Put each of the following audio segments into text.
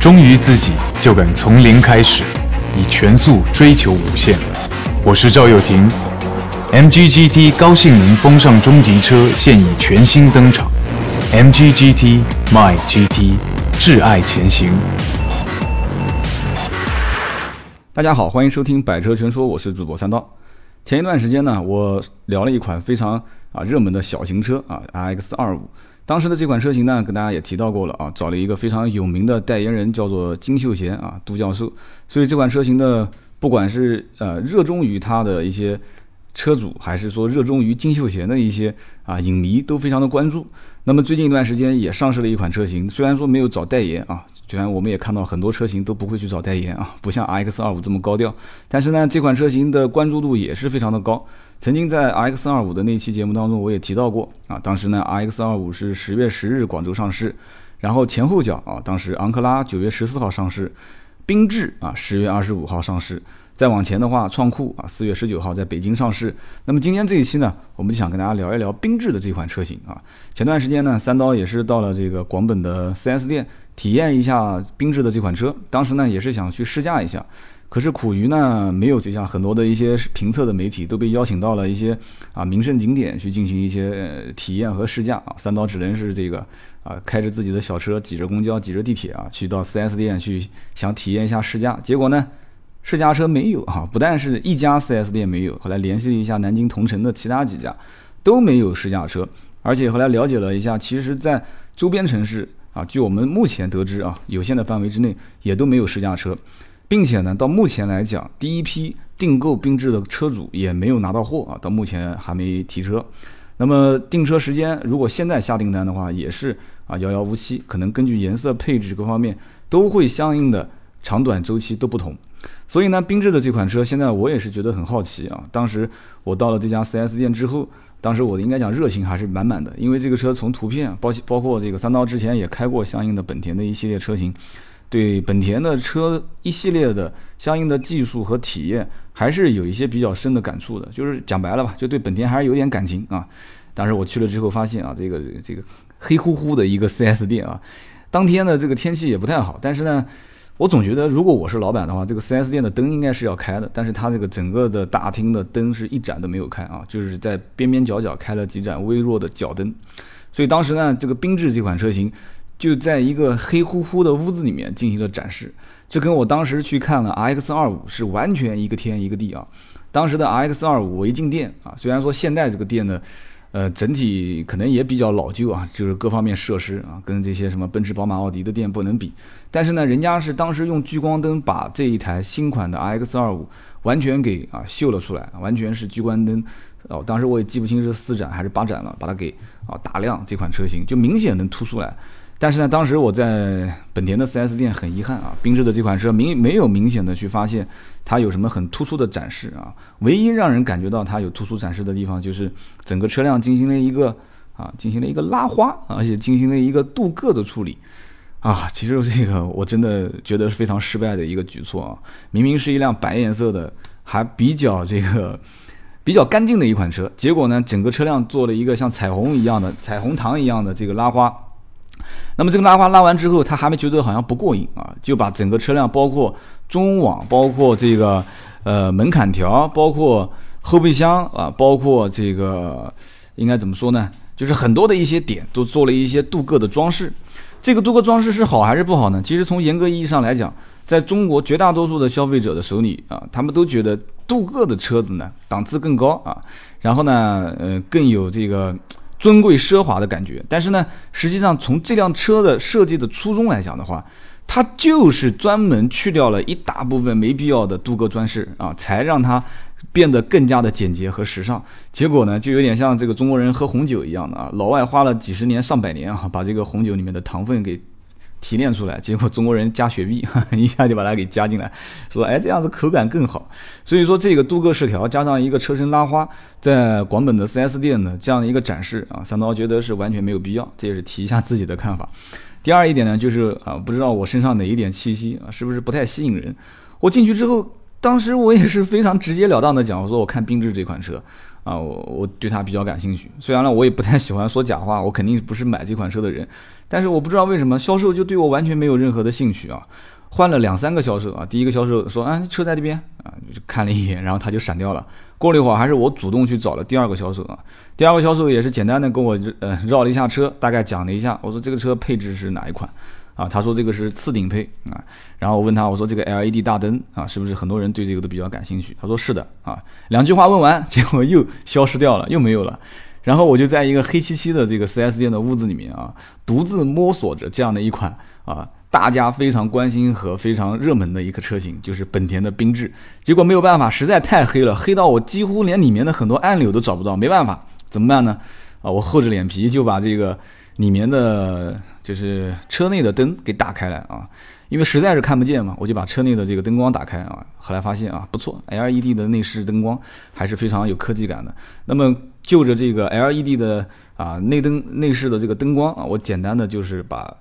忠于自己，就敢从零开始，以全速追求无限。我是赵又廷，MGGT 高性能风尚中级车现已全新登场，MGGT My GT，挚爱前行。大家好，欢迎收听百车全说，我是主播三刀。前一段时间呢，我聊了一款非常啊热门的小型车啊，RX 二五。当时的这款车型呢，跟大家也提到过了啊，找了一个非常有名的代言人，叫做金秀贤啊，杜教授。所以这款车型的，不管是呃热衷于它的一些车主，还是说热衷于金秀贤的一些啊影迷，都非常的关注。那么最近一段时间也上市了一款车型，虽然说没有找代言啊。虽然我们也看到很多车型都不会去找代言啊，不像 X 二五这么高调，但是呢，这款车型的关注度也是非常的高。曾经在 X 二五的那期节目当中，我也提到过啊，当时呢 X 二五是十月十日广州上市，然后前后脚啊，当时昂克拉九月十四号上市，缤智啊十月二十五号上市。再往前的话，创酷啊，四月十九号在北京上市。那么今天这一期呢，我们就想跟大家聊一聊缤智的这款车型啊。前段时间呢，三刀也是到了这个广本的 4S 店体验一下缤智的这款车。当时呢，也是想去试驾一下，可是苦于呢，没有就像很多的一些评测的媒体都被邀请到了一些啊名胜景点去进行一些体验和试驾啊。三刀只能是这个啊，开着自己的小车，挤着公交，挤着地铁啊，去到 4S 店去想体验一下试驾。结果呢？试驾车没有啊，不但是一家 4S 店没有，后来联系了一下南京同城的其他几家，都没有试驾车。而且后来了解了一下，其实，在周边城市啊，据我们目前得知啊，有限的范围之内也都没有试驾车，并且呢，到目前来讲，第一批订购缤智的车主也没有拿到货啊，到目前还没提车。那么订车时间，如果现在下订单的话，也是啊遥遥无期，可能根据颜色、配置各方面都会相应的长短周期都不同。所以呢，缤智的这款车，现在我也是觉得很好奇啊。当时我到了这家 4S 店之后，当时我应该讲热情还是满满的，因为这个车从图片包包括这个三刀之前也开过相应的本田的一系列车型，对本田的车一系列的相应的技术和体验，还是有一些比较深的感触的。就是讲白了吧，就对本田还是有点感情啊。当时我去了之后发现啊，这个这个黑乎乎的一个 4S 店啊，当天的这个天气也不太好，但是呢。我总觉得，如果我是老板的话，这个 4S 店的灯应该是要开的，但是它这个整个的大厅的灯是一盏都没有开啊，就是在边边角角开了几盏微弱的脚灯。所以当时呢，这个缤智这款车型就在一个黑乎乎的屋子里面进行了展示，这跟我当时去看了 RX 二五是完全一个天一个地啊。当时的 RX 二五我一进店啊，虽然说现在这个店呢。呃，整体可能也比较老旧啊，就是各方面设施啊，跟这些什么奔驰、宝马、奥迪的店不能比。但是呢，人家是当时用聚光灯把这一台新款的 RX 二五完全给啊秀了出来，完全是聚光灯。哦，当时我也记不清是四盏还是八盏了，把它给啊打亮，这款车型就明显能突出来。但是呢，当时我在本田的 4S 店很遗憾啊，缤智的这款车明没有明显的去发现它有什么很突出的展示啊，唯一让人感觉到它有突出展示的地方就是整个车辆进行了一个啊进行了一个拉花，而且进行了一个镀铬的处理啊，其实这个我真的觉得是非常失败的一个举措啊，明明是一辆白颜色的，还比较这个 比较干净的一款车，结果呢，整个车辆做了一个像彩虹一样的彩虹糖一样的这个拉花。那么这个拉花拉完之后，他还没觉得好像不过瘾啊，就把整个车辆，包括中网，包括这个呃门槛条，包括后备箱啊，包括这个应该怎么说呢？就是很多的一些点都做了一些镀铬的装饰。这个镀铬装饰是好还是不好呢？其实从严格意义上来讲，在中国绝大多数的消费者的手里啊，他们都觉得镀铬的车子呢档次更高啊，然后呢，呃更有这个。尊贵奢华的感觉，但是呢，实际上从这辆车的设计的初衷来讲的话，它就是专门去掉了一大部分没必要的镀铬装饰啊，才让它变得更加的简洁和时尚。结果呢，就有点像这个中国人喝红酒一样的啊，老外花了几十年上百年啊，把这个红酒里面的糖分给。提炼出来，结果中国人加雪碧，一下就把它给加进来，说哎这样子口感更好。所以说这个镀铬饰条加上一个车身拉花，在广本的 4S 店呢这样的一个展示啊，三刀觉得是完全没有必要。这也是提一下自己的看法。第二一点呢，就是啊不知道我身上哪一点气息啊是不是不太吸引人。我进去之后当时我也是非常直截了当的讲，我说我看缤智这款车啊，我我对它比较感兴趣。虽然呢，我也不太喜欢说假话，我肯定不是买这款车的人，但是我不知道为什么销售就对我完全没有任何的兴趣啊。换了两三个销售啊，第一个销售说啊，车在这边啊，就看了一眼，然后他就闪掉了。过了一会儿，还是我主动去找了第二个销售啊。第二个销售也是简单的跟我呃绕了一下车，大概讲了一下，我说这个车配置是哪一款啊？他说这个是次顶配啊。然后我问他，我说这个 LED 大灯啊，是不是很多人对这个都比较感兴趣？他说是的啊。两句话问完，结果又消失掉了，又没有了。然后我就在一个黑漆漆的这个 4S 店的屋子里面啊，独自摸索着这样的一款啊。大家非常关心和非常热门的一个车型，就是本田的缤智。结果没有办法，实在太黑了，黑到我几乎连里面的很多按钮都找不到。没办法，怎么办呢？啊，我厚着脸皮就把这个里面的就是车内的灯给打开来啊，因为实在是看不见嘛，我就把车内的这个灯光打开啊。后来发现啊，不错，LED 的内饰灯光还是非常有科技感的。那么就着这个 LED 的啊内灯内饰的这个灯光啊，我简单的就是把。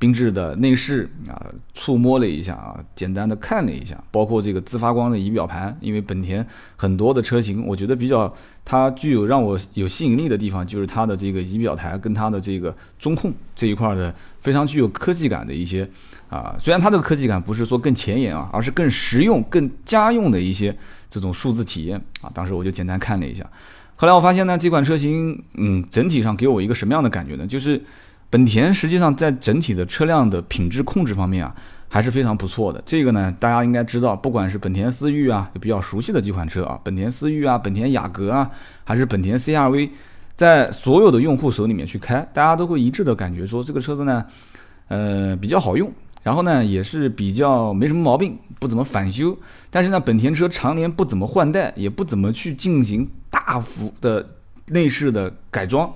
缤智的内饰啊，触摸了一下啊，简单的看了一下，包括这个自发光的仪表盘，因为本田很多的车型，我觉得比较它具有让我有吸引力的地方，就是它的这个仪表台跟它的这个中控这一块的非常具有科技感的一些啊，虽然它这个科技感不是说更前沿啊，而是更实用、更家用的一些这种数字体验啊，当时我就简单看了一下，后来我发现呢，这款车型嗯，整体上给我一个什么样的感觉呢？就是。本田实际上在整体的车辆的品质控制方面啊，还是非常不错的。这个呢，大家应该知道，不管是本田思域啊，比较熟悉的几款车啊，本田思域啊，本田雅阁啊，还是本田 CRV，在所有的用户手里面去开，大家都会一致的感觉说，这个车子呢，呃，比较好用，然后呢，也是比较没什么毛病，不怎么返修。但是呢，本田车常年不怎么换代，也不怎么去进行大幅的内饰的改装。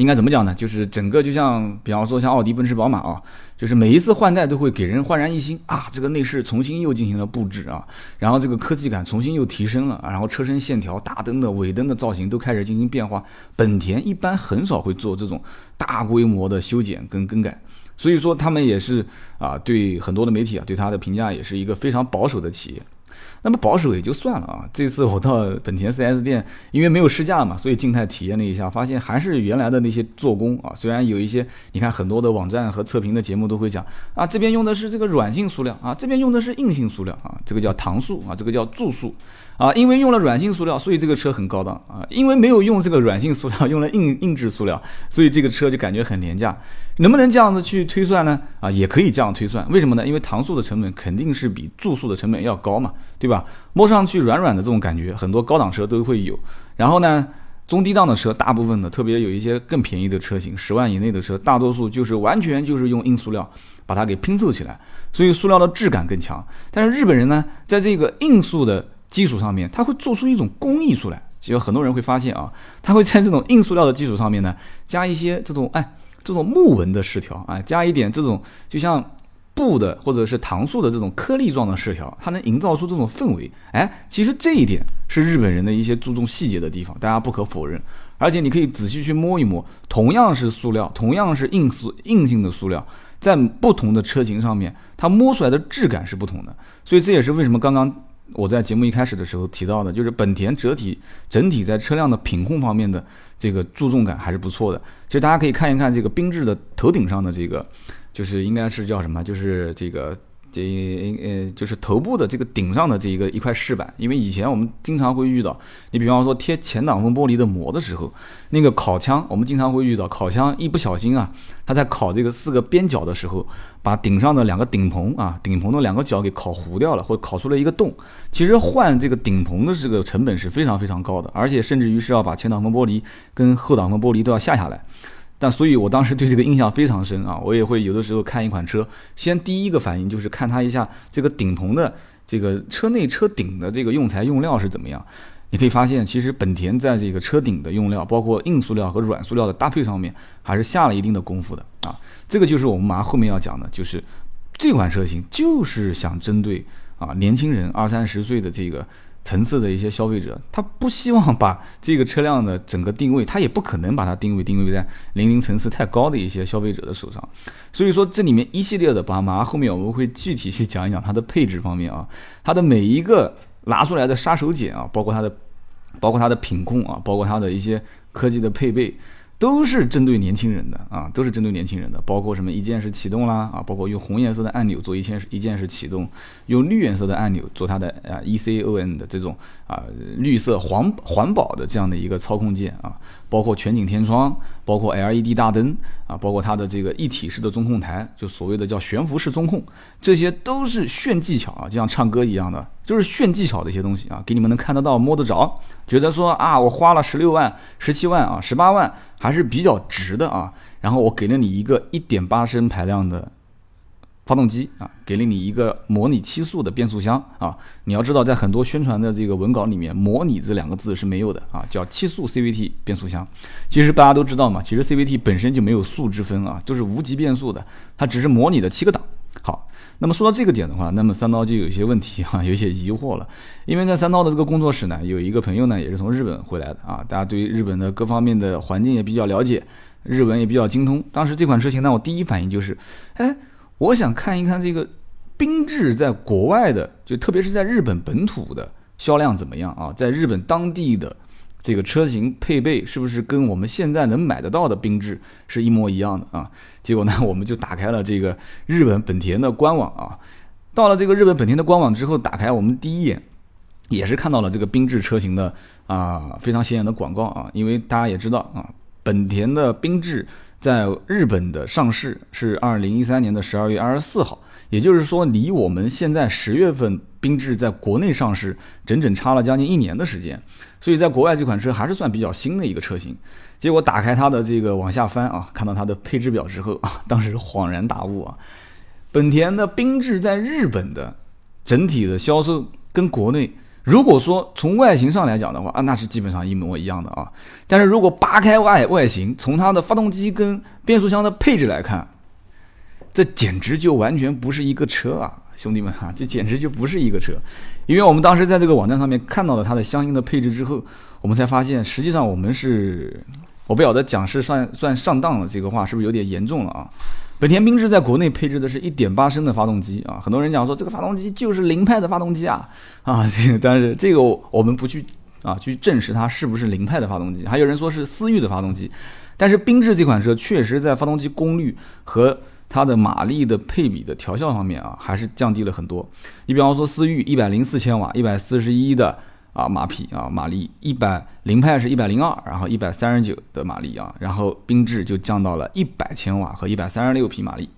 应该怎么讲呢？就是整个就像，比方说像奥迪、奔驰、宝马啊，就是每一次换代都会给人焕然一新啊，这个内饰重新又进行了布置啊，然后这个科技感重新又提升了，然后车身线条、大灯的尾灯的造型都开始进行变化。本田一般很少会做这种大规模的修剪跟更改，所以说他们也是啊，对很多的媒体啊对它的评价也是一个非常保守的企业。那么保守也就算了啊！这次我到本田 4S 店，因为没有试驾嘛，所以静态体验了一下，发现还是原来的那些做工啊。虽然有一些，你看很多的网站和测评的节目都会讲啊，这边用的是这个软性塑料啊，这边用的是硬性塑料啊，这个叫搪塑啊，这个叫注塑啊。因为用了软性塑料，所以这个车很高档啊。因为没有用这个软性塑料，用了硬硬质塑料，所以这个车就感觉很廉价。能不能这样子去推算呢？啊，也可以这样推算。为什么呢？因为搪塑的成本肯定是比注塑的成本要高嘛，对吧？摸上去软软的这种感觉，很多高档车都会有。然后呢，中低档的车，大部分的，特别有一些更便宜的车型，十万以内的车，大多数就是完全就是用硬塑料把它给拼凑起来，所以塑料的质感更强。但是日本人呢，在这个硬塑的基础上面，它会做出一种工艺出来。其实很多人会发现啊，它会在这种硬塑料的基础上面呢，加一些这种哎。这种木纹的饰条啊，加一点这种就像布的或者是糖塑的这种颗粒状的饰条，它能营造出这种氛围。哎，其实这一点是日本人的一些注重细节的地方，大家不可否认。而且你可以仔细去摸一摸，同样是塑料，同样是硬塑硬性的塑料，在不同的车型上面，它摸出来的质感是不同的。所以这也是为什么刚刚。我在节目一开始的时候提到的，就是本田整体整体在车辆的品控方面的这个注重感还是不错的。其实大家可以看一看这个缤智的头顶上的这个，就是应该是叫什么，就是这个。这呃，就是头部的这个顶上的这一个一块饰板，因为以前我们经常会遇到，你比方说贴前挡风玻璃的膜的时候，那个烤枪，我们经常会遇到烤枪一不小心啊，它在烤这个四个边角的时候，把顶上的两个顶棚啊，顶棚的两个角给烤糊掉了，或者烤出了一个洞。其实换这个顶棚的这个成本是非常非常高的，而且甚至于是要把前挡风玻璃跟后挡风玻璃都要下下来。但所以，我当时对这个印象非常深啊！我也会有的时候看一款车，先第一个反应就是看它一下这个顶棚的这个车内车顶的这个用材用料是怎么样。你可以发现，其实本田在这个车顶的用料，包括硬塑料和软塑料的搭配上面，还是下了一定的功夫的啊！这个就是我们马上后面要讲的，就是这款车型就是想针对啊年轻人二三十岁的这个层次的一些消费者，他不希望把这个车辆的整个定位，他也不可能把它定位定位在年龄层次太高的一些消费者的手上。所以说，这里面一系列的宝马，后面我们会具体去讲一讲它的配置方面啊，它的每一个拿出来的杀手锏啊，包括它的，包括它的品控啊，包括它的一些科技的配备。都是针对年轻人的啊，都是针对年轻人的，包括什么一键式启动啦啊，包括用红颜色的按钮做一键式一键式启动，用绿颜色的按钮做它的啊 E C O N 的这种啊绿色环环保的这样的一个操控键啊，包括全景天窗，包括 L E D 大灯啊，包括它的这个一体式的中控台，就所谓的叫悬浮式中控，这些都是炫技巧啊，就像唱歌一样的，就是炫技巧的一些东西啊，给你们能看得到摸得着，觉得说啊，我花了十六万、十七万啊、十八万。还是比较值的啊，然后我给了你一个一点八升排量的发动机啊，给了你一个模拟七速的变速箱啊。你要知道，在很多宣传的这个文稿里面，“模拟”这两个字是没有的啊，叫七速 CVT 变速箱。其实大家都知道嘛，其实 CVT 本身就没有速之分啊，都是无级变速的，它只是模拟的七个档。好。那么说到这个点的话，那么三刀就有一些问题哈，有一些疑惑了。因为在三刀的这个工作室呢，有一个朋友呢，也是从日本回来的啊，大家对于日本的各方面的环境也比较了解，日文也比较精通。当时这款车型呢，我第一反应就是，哎，我想看一看这个缤智在国外的，就特别是在日本本土的销量怎么样啊，在日本当地的。这个车型配备是不是跟我们现在能买得到的缤智是一模一样的啊？结果呢，我们就打开了这个日本本田的官网啊。到了这个日本本田的官网之后，打开我们第一眼也是看到了这个缤智车型的啊非常显眼的广告啊。因为大家也知道啊，本田的缤智在日本的上市是二零一三年的十二月二十四号，也就是说离我们现在十月份缤智在国内上市整整差了将近一年的时间。所以在国外这款车还是算比较新的一个车型，结果打开它的这个往下翻啊，看到它的配置表之后啊，当时恍然大悟啊，本田的缤智在日本的整体的销售跟国内，如果说从外形上来讲的话啊，那是基本上一模一样的啊，但是如果扒开外外形，从它的发动机跟变速箱的配置来看，这简直就完全不是一个车啊。兄弟们哈，这简直就不是一个车，因为我们当时在这个网站上面看到了它的相应的配置之后，我们才发现，实际上我们是，我不晓得讲是算算上当了，这个话是不是有点严重了啊？本田缤智在国内配置的是一点八升的发动机啊，很多人讲说这个发动机就是凌派的发动机啊 啊，这个但是这个我们不去啊去证实它是不是凌派的发动机，还有人说是思域的发动机，但是缤智这款车确实在发动机功率和它的马力的配比的调校方面啊，还是降低了很多。你比方说思域一百零四千瓦，一百四十一的啊马匹啊马力，一百凌派是一百零二，然后一百三十九的马力啊，然后缤智就降到了一百千瓦和一百三十六匹马力。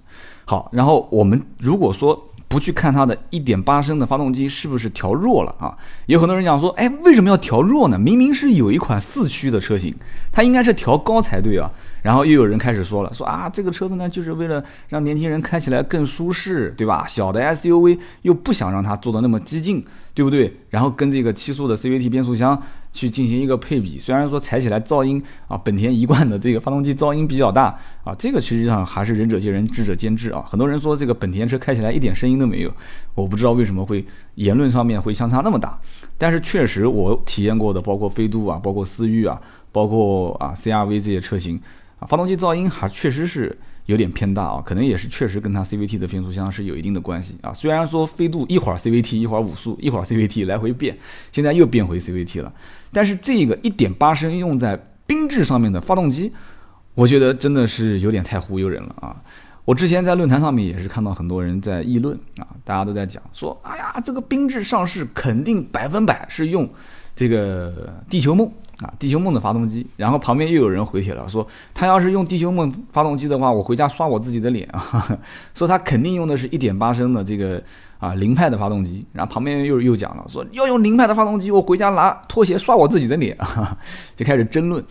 好，然后我们如果说不去看它的一点八升的发动机是不是调弱了啊，有很多人讲说，哎，为什么要调弱呢？明明是有一款四驱的车型，它应该是调高才对啊。然后又有人开始说了，说啊，这个车子呢，就是为了让年轻人开起来更舒适，对吧？小的 SUV 又不想让它做的那么激进，对不对？然后跟这个七速的 CVT 变速箱去进行一个配比，虽然说踩起来噪音啊，本田一贯的这个发动机噪音比较大啊，这个实际上还是仁者见仁，智者见智啊。很多人说这个本田车开起来一点声音都没有，我不知道为什么会言论上面会相差那么大，但是确实我体验过的，包括飞度啊，包括思域啊，包括啊 CRV 这些车型。发动机噪音还确实是有点偏大啊，可能也是确实跟它 CVT 的变速箱是有一定的关系啊。虽然说飞度一会儿 CVT 一会儿五速一会儿 CVT 来回变，现在又变回 CVT 了，但是这个一点八升用在缤智上面的发动机，我觉得真的是有点太忽悠人了啊。我之前在论坛上面也是看到很多人在议论啊，大家都在讲说，哎呀，这个缤智上市肯定百分百是用这个地球梦。啊，地球梦的发动机，然后旁边又有人回帖了，说他要是用地球梦发动机的话，我回家刷我自己的脸啊，说他肯定用的是一点八升的这个啊凌派的发动机，然后旁边又又讲了，说要用凌派的发动机，我回家拿拖鞋刷我自己的脸啊，就开始争论。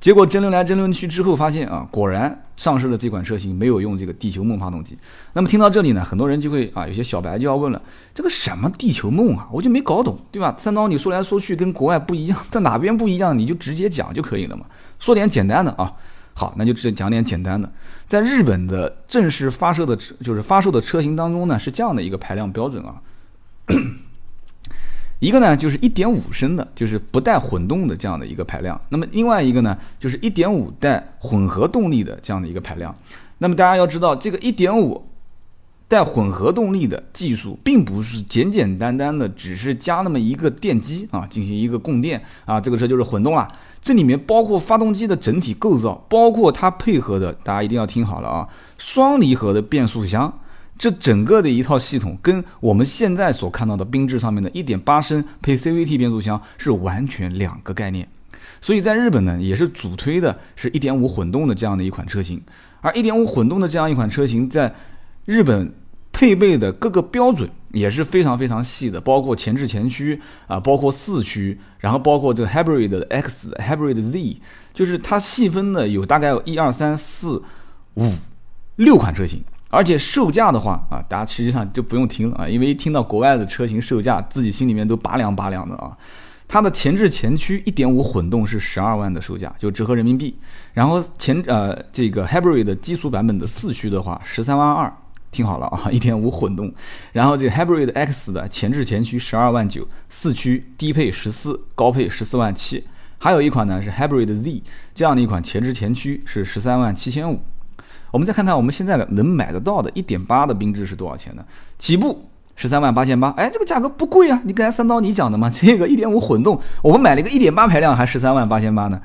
结果争论来争论去之后，发现啊，果然上市的这款车型没有用这个地球梦发动机。那么听到这里呢，很多人就会啊，有些小白就要问了：这个什么地球梦啊，我就没搞懂，对吧？三刀你说来说去跟国外不一样，在哪边不一样，你就直接讲就可以了嘛。说点简单的啊，好，那就直接讲点简单的。在日本的正式发售的车，就是发售的车型当中呢，是这样的一个排量标准啊。一个呢就是一点五升的，就是不带混动的这样的一个排量。那么另外一个呢，就是一点五带混合动力的这样的一个排量。那么大家要知道，这个一点五带混合动力的技术，并不是简简单单的只是加那么一个电机啊，进行一个供电啊，这个车就是混动了。这里面包括发动机的整体构造，包括它配合的，大家一定要听好了啊，双离合的变速箱。这整个的一套系统跟我们现在所看到的缤智上面的1.8升配 CVT 变速箱是完全两个概念，所以在日本呢，也是主推的是一点五混动的这样的一款车型，而一点五混动的这样一款车型在日本配备的各个标准也是非常非常细的，包括前置前驱啊，包括四驱，然后包括这个 Hybrid X、Hybrid Z，就是它细分的有大概有一二三四五六款车型。而且售价的话啊，大家实际上就不用听了啊，因为一听到国外的车型售价，自己心里面都拔凉拔凉的啊。它的前置前驱1.5混动是十二万的售价，就折合人民币。然后前呃这个 Hybrid 的基础版本的四驱的话，十三万二，听好了啊，1.5混动。然后这个 Hybrid X 的前置前驱十二万九，四驱低配十四，高配十四万七。还有一款呢是 Hybrid Z 这样的一款前置前驱是十三万七千五。我们再看看我们现在的能买得到的1.8的缤智是多少钱呢？起步十三万八千八，哎，这个价格不贵啊！你刚才三刀你讲的嘛，这个1.5混动，我们买了一个1.8排量还十三万八千八呢。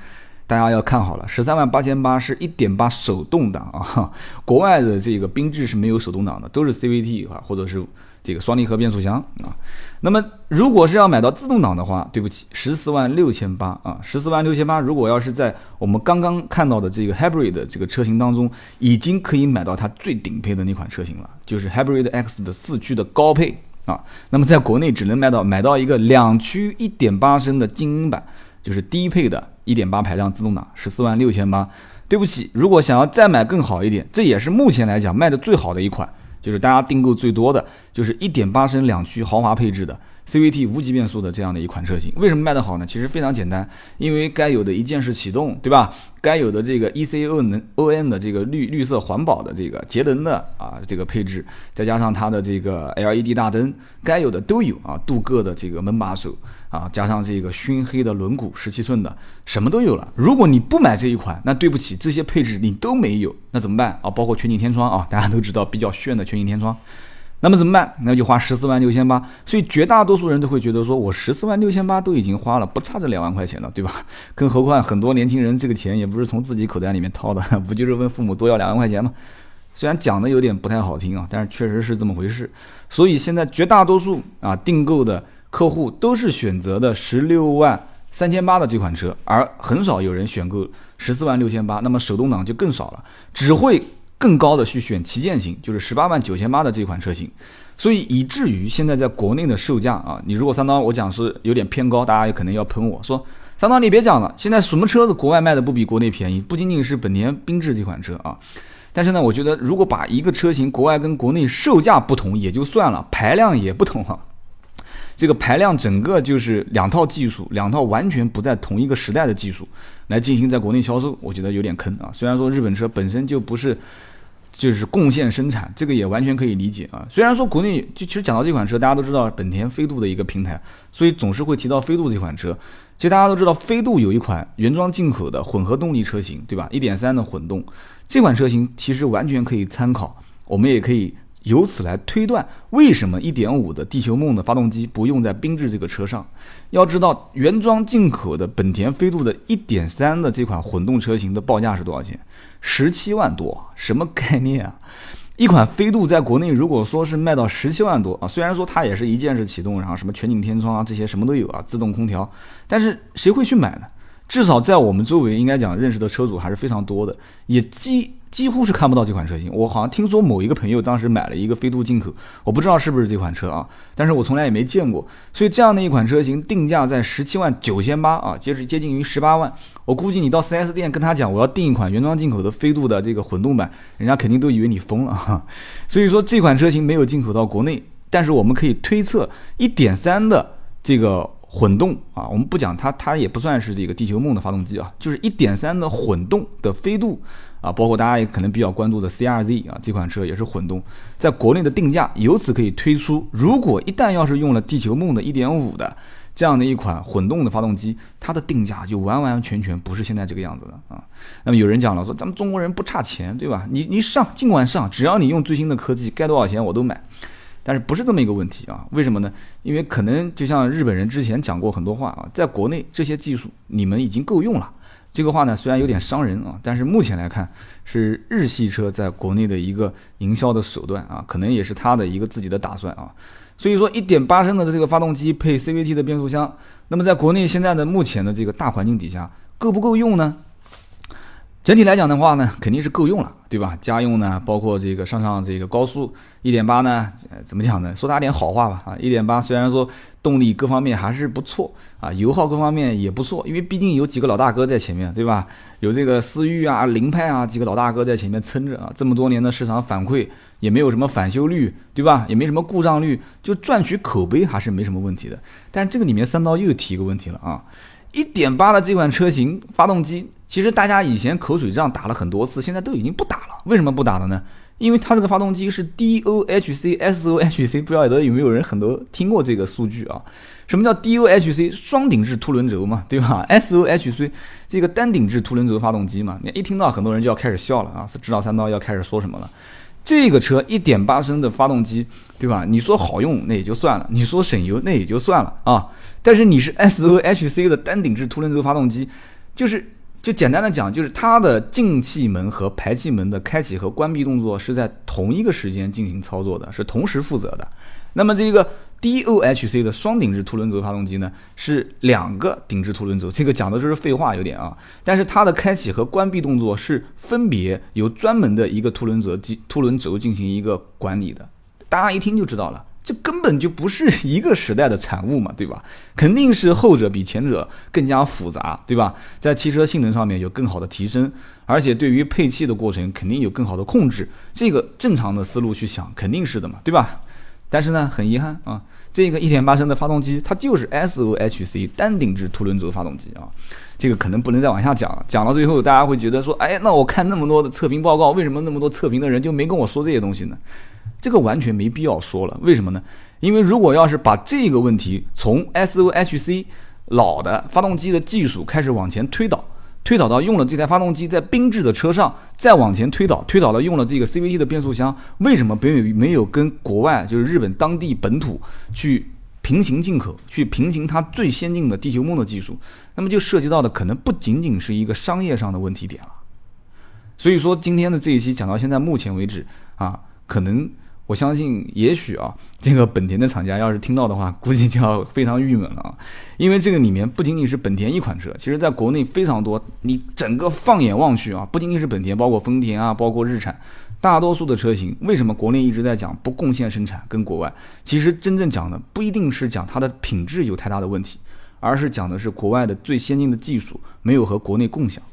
大家要看好了，十三万八千八是一点八手动挡啊，国外的这个缤智是没有手动挡的，都是 CVT 啊，或者是。这个双离合变速箱啊，那么如果是要买到自动挡的话，对不起，十四万六千八啊，十四万六千八。如果要是在我们刚刚看到的这个 Hybrid 的这个车型当中，已经可以买到它最顶配的那款车型了，就是 Hybrid X 的四驱的高配啊。那么在国内只能买到买到一个两驱一点八升的精英版，就是低配的一点八排量自动挡，十四万六千八。对不起，如果想要再买更好一点，这也是目前来讲卖的最好的一款。就是大家订购最多的，就是一点八升两驱豪华配置的 CVT 无级变速的这样的一款车型。为什么卖得好呢？其实非常简单，因为该有的一键式启动，对吧？该有的这个 ECO 能 ON 的这个绿绿色环保的这个节能的啊这个配置，再加上它的这个 LED 大灯，该有的都有啊。镀铬的这个门把手啊，加上这个熏黑的轮毂，十七寸的，什么都有了。如果你不买这一款，那对不起，这些配置你都没有。那怎么办啊？包括全景天窗啊，大家都知道比较炫的全景天窗，那么怎么办？那就花十四万六千八。所以绝大多数人都会觉得说，我十四万六千八都已经花了，不差这两万块钱了，对吧？更何况很多年轻人这个钱也不是从自己口袋里面掏的，不就是问父母多要两万块钱吗？虽然讲的有点不太好听啊，但是确实是这么回事。所以现在绝大多数啊订购的客户都是选择的十六万三千八的这款车，而很少有人选购。十四万六千八，那么手动挡就更少了，只会更高的去选旗舰型，就是十八万九千八的这款车型，所以以至于现在在国内的售价啊，你如果三刀我讲是有点偏高，大家也可能要喷我说三刀你别讲了，现在什么车子国外卖的不比国内便宜？不仅仅是本田缤智这款车啊，但是呢，我觉得如果把一个车型国外跟国内售价不同也就算了，排量也不同了。这个排量整个就是两套技术，两套完全不在同一个时代的技术来进行在国内销售，我觉得有点坑啊。虽然说日本车本身就不是就是贡献生产，这个也完全可以理解啊。虽然说国内就其实讲到这款车，大家都知道本田飞度的一个平台，所以总是会提到飞度这款车。其实大家都知道飞度有一款原装进口的混合动力车型，对吧？一点三的混动，这款车型其实完全可以参考，我们也可以。由此来推断，为什么1.5的地球梦的发动机不用在缤智这个车上？要知道，原装进口的本田飞度的1.3的这款混动车型的报价是多少钱？十七万多，什么概念啊？一款飞度在国内如果说是卖到十七万多啊，虽然说它也是一键式启动，然后什么全景天窗啊这些什么都有啊，自动空调，但是谁会去买呢？至少在我们周围，应该讲认识的车主还是非常多的，也基。几乎是看不到这款车型。我好像听说某一个朋友当时买了一个飞度进口，我不知道是不是这款车啊，但是我从来也没见过。所以这样的一款车型定价在十七万九千八啊，接着接近于十八万。我估计你到 4S 店跟他讲我要订一款原装进口的飞度的这个混动版，人家肯定都以为你疯了。所以说这款车型没有进口到国内，但是我们可以推测，一点三的这个。混动啊，我们不讲它，它也不算是这个地球梦的发动机啊，就是一点三的混动的飞度啊，包括大家也可能比较关注的 CRZ 啊，这款车也是混动，在国内的定价由此可以推出，如果一旦要是用了地球梦的一点五的这样的一款混动的发动机，它的定价就完完全全不是现在这个样子的啊。那么有人讲了说，咱们中国人不差钱，对吧？你你上尽管上，只要你用最新的科技，该多少钱我都买。但是不是这么一个问题啊？为什么呢？因为可能就像日本人之前讲过很多话啊，在国内这些技术你们已经够用了。这个话呢虽然有点伤人啊，但是目前来看是日系车在国内的一个营销的手段啊，可能也是他的一个自己的打算啊。所以说，一点八升的这个发动机配 CVT 的变速箱，那么在国内现在的目前的这个大环境底下，够不够用呢？整体来讲的话呢，肯定是够用了，对吧？家用呢，包括这个上上这个高速，一点八呢，怎么讲呢？说它点好话吧，啊，一点八虽然说动力各方面还是不错啊，油耗各方面也不错，因为毕竟有几个老大哥在前面，对吧？有这个思域啊、凌派啊几个老大哥在前面撑着啊，这么多年的市场反馈也没有什么返修率，对吧？也没什么故障率，就赚取口碑还是没什么问题的。但这个里面三刀又提一个问题了啊。一点八的这款车型发动机，其实大家以前口水仗打了很多次，现在都已经不打了。为什么不打了呢？因为它这个发动机是 DOHC SOHC，不晓得有没有人很多听过这个数据啊？什么叫 DOHC 双顶置凸轮轴嘛，对吧？SOHC 这个单顶置凸轮轴发动机嘛，你一听到很多人就要开始笑了啊，知道三刀要开始说什么了。这个车一点八升的发动机，对吧？你说好用那也就算了，你说省油那也就算了啊。但是你是 SOHC 的单顶置凸轮轴发动机，就是就简单的讲，就是它的进气门和排气门的开启和关闭动作是在同一个时间进行操作的，是同时负责的。那么这个 DOHC 的双顶置凸轮轴发动机呢，是两个顶置凸轮轴，这个讲的就是废话有点啊。但是它的开启和关闭动作是分别由专门的一个凸轮轴机凸轮轴进行一个管理的，大家一听就知道了，这根本就不是一个时代的产物嘛，对吧？肯定是后者比前者更加复杂，对吧？在汽车性能上面有更好的提升，而且对于配气的过程肯定有更好的控制，这个正常的思路去想肯定是的嘛，对吧？但是呢，很遗憾啊，这个一点八升的发动机，它就是 SOHC 单顶置凸轮轴发动机啊，这个可能不能再往下讲了。讲到最后，大家会觉得说，哎，那我看那么多的测评报告，为什么那么多测评的人就没跟我说这些东西呢？这个完全没必要说了。为什么呢？因为如果要是把这个问题从 SOHC 老的发动机的技术开始往前推导。推导到用了这台发动机在缤智的车上，再往前推导，推导到用了这个 CVT 的变速箱，为什么没有没有跟国外就是日本当地本土去平行进口，去平行它最先进的地球梦的技术？那么就涉及到的可能不仅仅是一个商业上的问题点了。所以说今天的这一期讲到现在目前为止啊，可能。我相信，也许啊，这个本田的厂家要是听到的话，估计就要非常郁闷了啊，因为这个里面不仅仅是本田一款车，其实在国内非常多。你整个放眼望去啊，不仅仅是本田，包括丰田啊，包括日产，大多数的车型，为什么国内一直在讲不贡献生产跟国外？其实真正讲的不一定是讲它的品质有太大的问题，而是讲的是国外的最先进的技术没有和国内共享。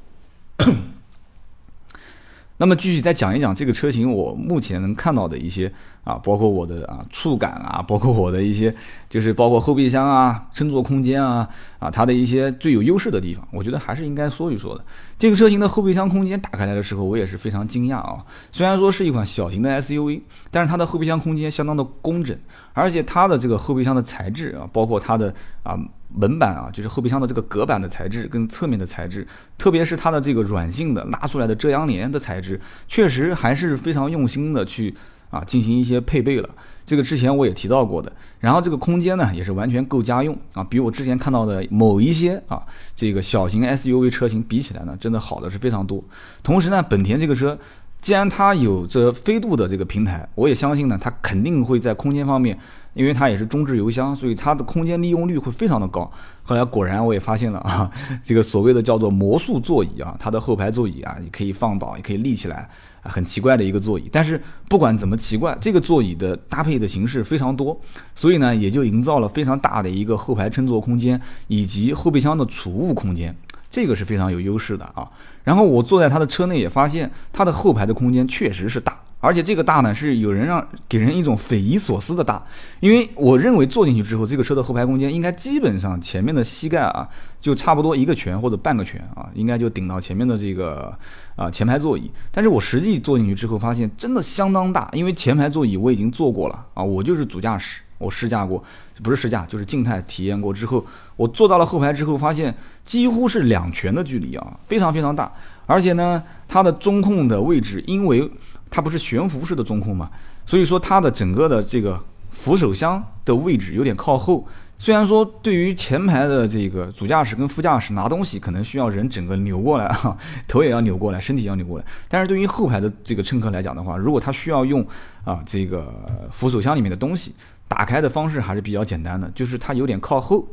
那么继续再讲一讲这个车型，我目前能看到的一些啊，包括我的啊触感啊，包括我的一些就是包括后备箱啊、乘坐空间啊啊，它的一些最有优势的地方，我觉得还是应该说一说的。这个车型的后备箱空间打开来的时候，我也是非常惊讶啊。虽然说是一款小型的 SUV，但是它的后备箱空间相当的工整，而且它的这个后备箱的材质啊，包括它的啊。门板啊，就是后备箱的这个隔板的材质跟侧面的材质，特别是它的这个软性的拉出来的遮阳帘的材质，确实还是非常用心的去啊进行一些配备了。这个之前我也提到过的。然后这个空间呢也是完全够家用啊，比我之前看到的某一些啊这个小型 SUV 车型比起来呢，真的好的是非常多。同时呢，本田这个车既然它有着飞度的这个平台，我也相信呢，它肯定会在空间方面。因为它也是中置油箱，所以它的空间利用率会非常的高。后来果然我也发现了 啊，这个所谓的叫做魔术座椅啊，它的后排座椅啊，也可以放倒，也可以立起来，很奇怪的一个座椅。但是不管怎么奇怪，这个座椅的搭配的形式非常多，所以呢，也就营造了非常大的一个后排乘坐空间以及后备箱的储物空间，这个是非常有优势的啊。然后我坐在它的车内也发现，它的后排的空间确实是大。而且这个大呢是有人让给人一种匪夷所思的大，因为我认为坐进去之后，这个车的后排空间应该基本上前面的膝盖啊就差不多一个拳或者半个拳啊，应该就顶到前面的这个啊前排座椅。但是我实际坐进去之后发现真的相当大，因为前排座椅我已经坐过了啊，我就是主驾驶，我试驾过，不是试驾就是静态体验过之后，我坐到了后排之后发现几乎是两拳的距离啊，非常非常大，而且呢它的中控的位置因为它不是悬浮式的中控嘛，所以说它的整个的这个扶手箱的位置有点靠后。虽然说对于前排的这个主驾驶跟副驾驶拿东西，可能需要人整个扭过来啊，头也要扭过来，身体要扭过来。但是对于后排的这个乘客来讲的话，如果他需要用啊这个扶手箱里面的东西打开的方式还是比较简单的，就是它有点靠后。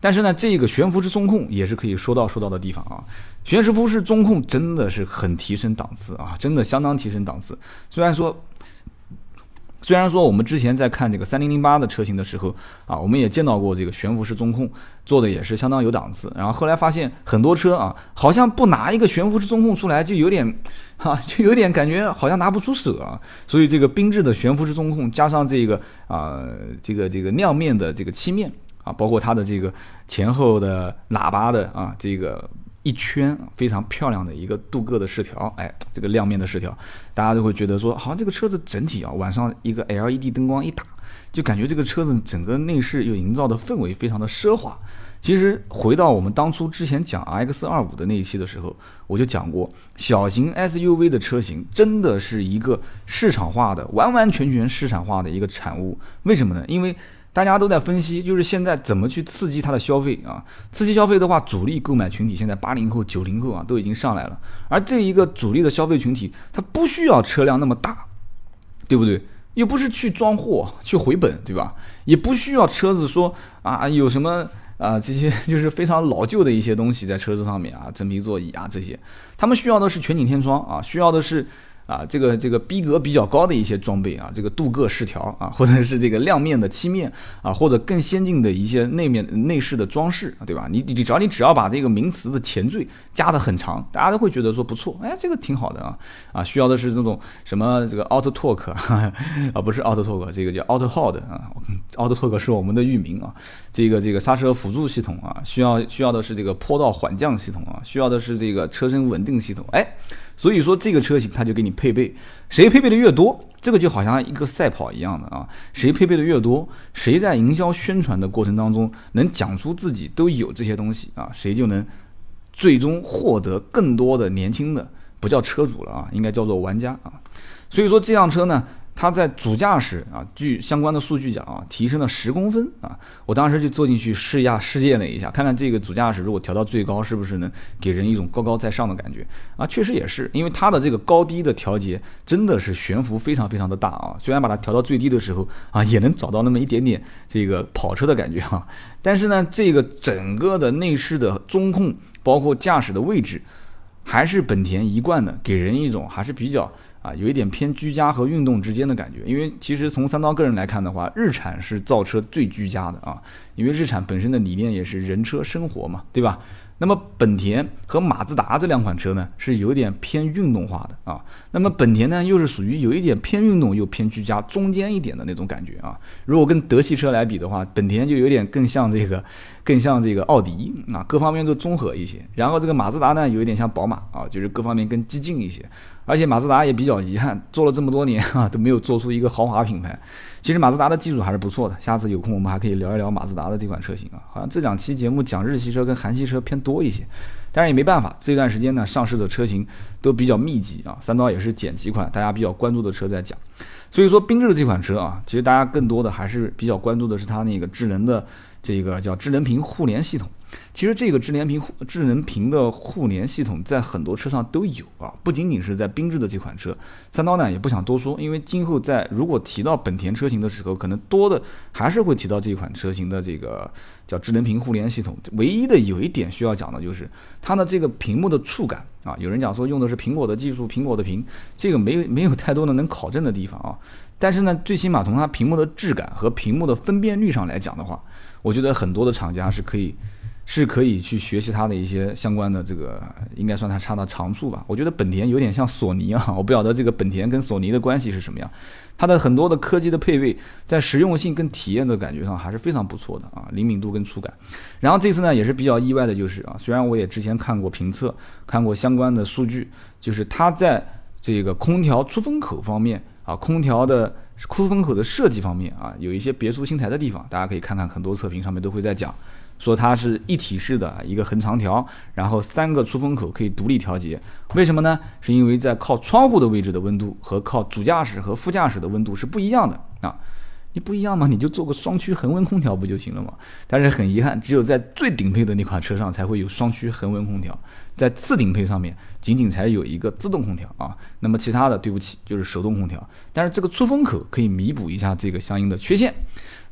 但是呢，这个悬浮式中控也是可以说到说到的地方啊。悬浮式中控真的是很提升档次啊，真的相当提升档次。虽然说，虽然说我们之前在看这个三零零八的车型的时候啊，我们也见到过这个悬浮式中控做的也是相当有档次。然后后来发现很多车啊，好像不拿一个悬浮式中控出来，就有点哈，就有点感觉好像拿不出手啊。所以这个缤智的悬浮式中控加上这个啊，这个这个亮面的这个漆面啊，包括它的这个前后的喇叭的啊，这个。一圈非常漂亮的一个镀铬的饰条，哎，这个亮面的饰条，大家都会觉得说，好像这个车子整体啊，晚上一个 LED 灯光一打，就感觉这个车子整个内饰又营造的氛围非常的奢华。其实回到我们当初之前讲 X 二五的那一期的时候，我就讲过，小型 SUV 的车型真的是一个市场化的，完完全全市场化的一个产物。为什么呢？因为大家都在分析，就是现在怎么去刺激它的消费啊？刺激消费的话，主力购买群体现在八零后、九零后啊都已经上来了。而这一个主力的消费群体，它不需要车辆那么大，对不对？又不是去装货、去回本，对吧？也不需要车子说啊有什么啊这些 就是非常老旧的一些东西在车子上面啊，真皮座椅啊这些，他们需要的是全景天窗啊，需要的是。啊，这个这个逼格比较高的一些装备啊，这个镀铬饰条啊，或者是这个亮面的漆面啊，或者更先进的一些内面内饰的装饰，对吧？你你只要你只要把这个名词的前缀加的很长，大家都会觉得说不错，哎，这个挺好的啊啊，需要的是这种什么这个 Auto Torque 啊，不是 Auto Torque，这个叫 Auto Hold 啊，Auto Torque 是我们的域名啊，这个这个刹车辅助系统啊，需要需要的是这个坡道缓降系统啊，需要的是这个车身稳定系统，哎。所以说这个车型它就给你配备，谁配备的越多，这个就好像一个赛跑一样的啊，谁配备的越多，谁在营销宣传的过程当中能讲出自己都有这些东西啊，谁就能最终获得更多的年轻的，不叫车主了啊，应该叫做玩家啊。所以说这辆车呢。它在主驾驶啊，据相关的数据讲啊，提升了十公分啊。我当时就坐进去试驾试验了一下，看看这个主驾驶如果调到最高，是不是能给人一种高高在上的感觉啊？确实也是，因为它的这个高低的调节真的是悬浮非常非常的大啊。虽然把它调到最低的时候啊，也能找到那么一点点这个跑车的感觉哈。但是呢，这个整个的内饰的中控，包括驾驶的位置，还是本田一贯的，给人一种还是比较。啊，有一点偏居家和运动之间的感觉，因为其实从三刀个人来看的话，日产是造车最居家的啊，因为日产本身的理念也是人车生活嘛，对吧？那么本田和马自达这两款车呢，是有点偏运动化的啊。那么本田呢，又是属于有一点偏运动又偏居家中间一点的那种感觉啊。如果跟德系车来比的话，本田就有点更像这个，更像这个奥迪啊，各方面都综合一些。然后这个马自达呢，有一点像宝马啊，就是各方面更激进一些。而且马自达也比较遗憾，做了这么多年啊，都没有做出一个豪华品牌。其实马自达的技术还是不错的，下次有空我们还可以聊一聊马自达的这款车型啊。好像这两期节目讲日系车跟韩系车偏多一些，但是也没办法，这段时间呢上市的车型都比较密集啊。三刀也是捡几款大家比较关注的车在讲，所以说缤智的这款车啊，其实大家更多的还是比较关注的是它那个智能的这个叫智能屏互联系统。其实这个智联屏智能屏的互联系统在很多车上都有啊，不仅仅是在缤智的这款车。三刀呢也不想多说，因为今后在如果提到本田车型的时候，可能多的还是会提到这款车型的这个叫智能屏互联系统。唯一的有一点需要讲的就是它的这个屏幕的触感啊，有人讲说用的是苹果的技术，苹果的屏，这个没没有太多的能考证的地方啊。但是呢，最起码从它屏幕的质感和屏幕的分辨率上来讲的话，我觉得很多的厂家是可以。是可以去学习它的一些相关的这个，应该算它差的长处吧。我觉得本田有点像索尼啊，我不晓得这个本田跟索尼的关系是什么样。它的很多的科技的配备，在实用性跟体验的感觉上还是非常不错的啊，灵敏度跟触感。然后这次呢也是比较意外的，就是啊，虽然我也之前看过评测，看过相关的数据，就是它在这个空调出风口方面啊，空调的出风口的设计方面啊，有一些别出心裁的地方，大家可以看看很多测评上面都会在讲。说它是一体式的一个横长条，然后三个出风口可以独立调节，为什么呢？是因为在靠窗户的位置的温度和靠主驾驶和副驾驶的温度是不一样的啊。你不一样嘛，你就做个双区恒温空调不就行了吗？但是很遗憾，只有在最顶配的那款车上才会有双区恒温空调，在次顶配上面仅仅才有一个自动空调啊。那么其他的，对不起，就是手动空调。但是这个出风口可以弥补一下这个相应的缺陷。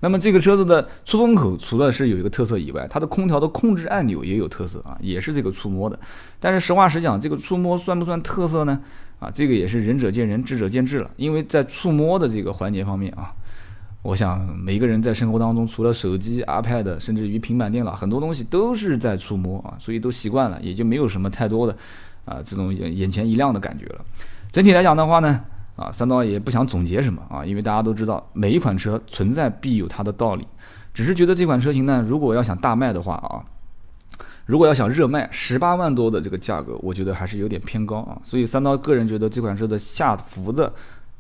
那么这个车子的出风口除了是有一个特色以外，它的空调的控制按钮也有特色啊，也是这个触摸的。但是实话实讲，这个触摸算不算特色呢？啊，这个也是仁者见仁，智者见智了。因为在触摸的这个环节方面啊。我想每个人在生活当中，除了手机、iPad，甚至于平板电脑，很多东西都是在触摸啊，所以都习惯了，也就没有什么太多的啊这种眼眼前一亮的感觉了。整体来讲的话呢，啊三刀也不想总结什么啊，因为大家都知道每一款车存在必有它的道理，只是觉得这款车型呢，如果要想大卖的话啊，如果要想热卖，十八万多的这个价格，我觉得还是有点偏高啊，所以三刀个人觉得这款车的下浮的。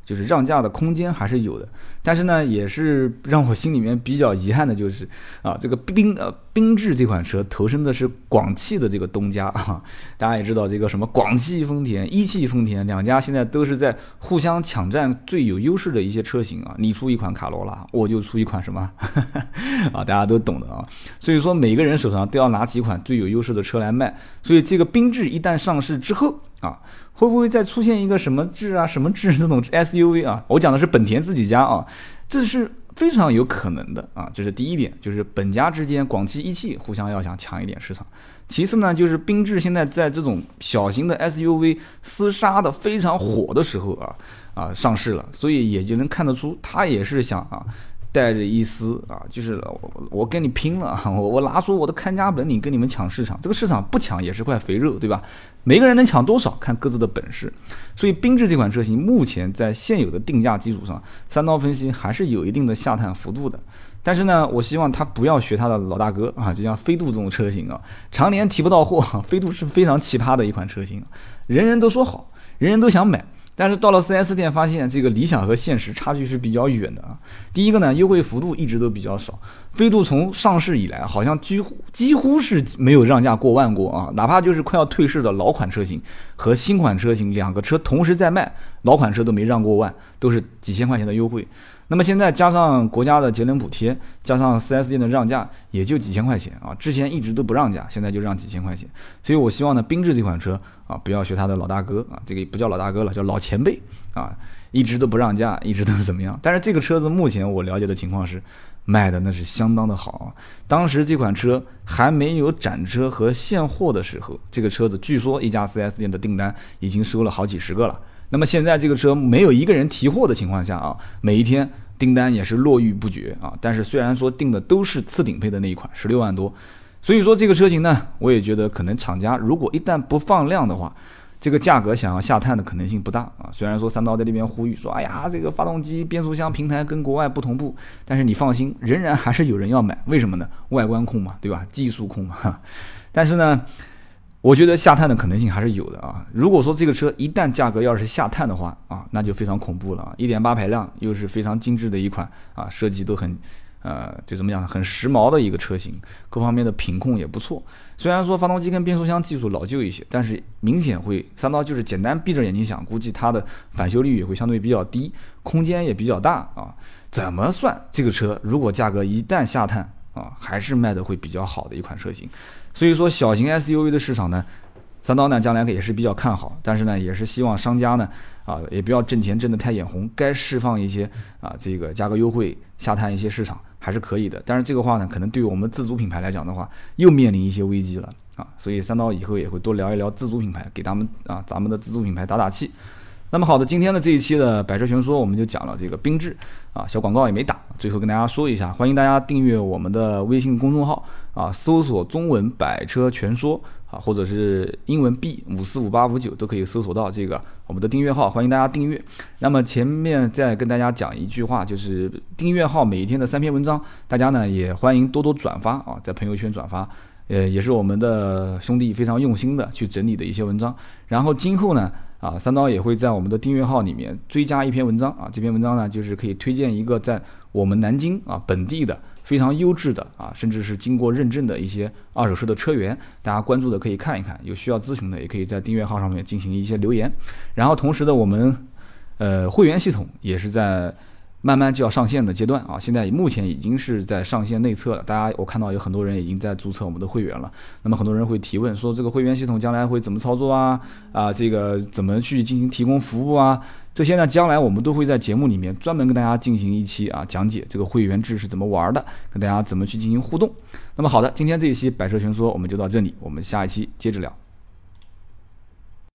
就是让价的空间还是有的，但是呢，也是让我心里面比较遗憾的，就是啊，这个缤呃缤智这款车投身的是广汽的这个东家啊，大家也知道这个什么广汽丰田、一汽丰田两家现在都是在互相抢占最有优势的一些车型啊，你出一款卡罗拉，我就出一款什么。啊，大家都懂的啊，所以说每个人手上都要拿几款最有优势的车来卖，所以这个缤智一旦上市之后啊。会不会再出现一个什么智啊、什么智这种 SUV 啊？我讲的是本田自己家啊，这是非常有可能的啊。这是第一点，就是本家之间广汽一汽互相要想抢一点市场。其次呢，就是缤智现在在这种小型的 SUV 厮杀的非常火的时候啊啊上市了，所以也就能看得出他也是想啊。带着一丝啊，就是我我跟你拼了，我我拿出我的看家本领跟你们抢市场，这个市场不抢也是块肥肉，对吧？每个人能抢多少看各自的本事。所以缤智这款车型目前在现有的定价基础上，三刀分析还是有一定的下探幅度的。但是呢，我希望他不要学他的老大哥啊，就像飞度这种车型啊，常年提不到货。飞度是非常奇葩的一款车型，人人都说好，人人都想买。但是到了 4S 店，发现这个理想和现实差距是比较远的啊。第一个呢，优惠幅度一直都比较少。飞度从上市以来，好像几乎几乎是没有让价过万过啊。哪怕就是快要退市的老款车型和新款车型两个车同时在卖，老款车都没让过万，都是几千块钱的优惠。那么现在加上国家的节能补贴，加上 4S 店的让价，也就几千块钱啊。之前一直都不让价，现在就让几千块钱。所以我希望呢，缤智这款车啊，不要学他的老大哥啊，这个不叫老大哥了，叫老前辈啊，一直都不让价，一直都是怎么样？但是这个车子目前我了解的情况是，卖的那是相当的好。当时这款车还没有展车和现货的时候，这个车子据说一家 4S 店的订单已经收了好几十个了。那么现在这个车没有一个人提货的情况下啊，每一天订单也是络绎不绝啊。但是虽然说订的都是次顶配的那一款，十六万多，所以说这个车型呢，我也觉得可能厂家如果一旦不放量的话，这个价格想要下探的可能性不大啊。虽然说三刀在这边呼吁说，哎呀，这个发动机、变速箱平台跟国外不同步，但是你放心，仍然还是有人要买。为什么呢？外观控嘛，对吧？技术控嘛。但是呢。我觉得下探的可能性还是有的啊！如果说这个车一旦价格要是下探的话啊，那就非常恐怖了啊！一点八排量又是非常精致的一款啊，设计都很，呃，就怎么讲呢？很时髦的一个车型，各方面的品控也不错。虽然说发动机跟变速箱技术老旧一些，但是明显会三刀就是简单闭着眼睛想，估计它的返修率也会相对比较低，空间也比较大啊。怎么算这个车？如果价格一旦下探啊，还是卖的会比较好的一款车型。所以说，小型 SUV 的市场呢，三刀呢将来也是比较看好，但是呢，也是希望商家呢，啊，也不要挣钱挣得太眼红，该释放一些啊，这个价格优惠下探一些市场还是可以的。但是这个话呢，可能对于我们自主品牌来讲的话，又面临一些危机了啊。所以三刀以后也会多聊一聊自主品牌，给他们啊，咱们的自主品牌打打气。那么好的，今天的这一期的百车全说，我们就讲了这个缤智啊，小广告也没打，最后跟大家说一下，欢迎大家订阅我们的微信公众号啊，搜索中文百车全说啊，或者是英文 B 五四五八五九都可以搜索到这个我们的订阅号，欢迎大家订阅。那么前面再跟大家讲一句话，就是订阅号每一天的三篇文章，大家呢也欢迎多多转发啊，在朋友圈转发。呃，也是我们的兄弟非常用心的去整理的一些文章。然后今后呢，啊，三刀也会在我们的订阅号里面追加一篇文章啊。这篇文章呢，就是可以推荐一个在我们南京啊本地的非常优质的啊，甚至是经过认证的一些二手车的车源，大家关注的可以看一看。有需要咨询的，也可以在订阅号上面进行一些留言。然后同时呢，我们呃会员系统也是在。慢慢就要上线的阶段啊，现在目前已经是在上线内测了。大家我看到有很多人已经在注册我们的会员了。那么很多人会提问说，这个会员系统将来会怎么操作啊？啊，这个怎么去进行提供服务啊？这些呢，将来我们都会在节目里面专门跟大家进行一期啊讲解这个会员制是怎么玩的，跟大家怎么去进行互动。那么好的，今天这一期百车全说我们就到这里，我们下一期接着聊。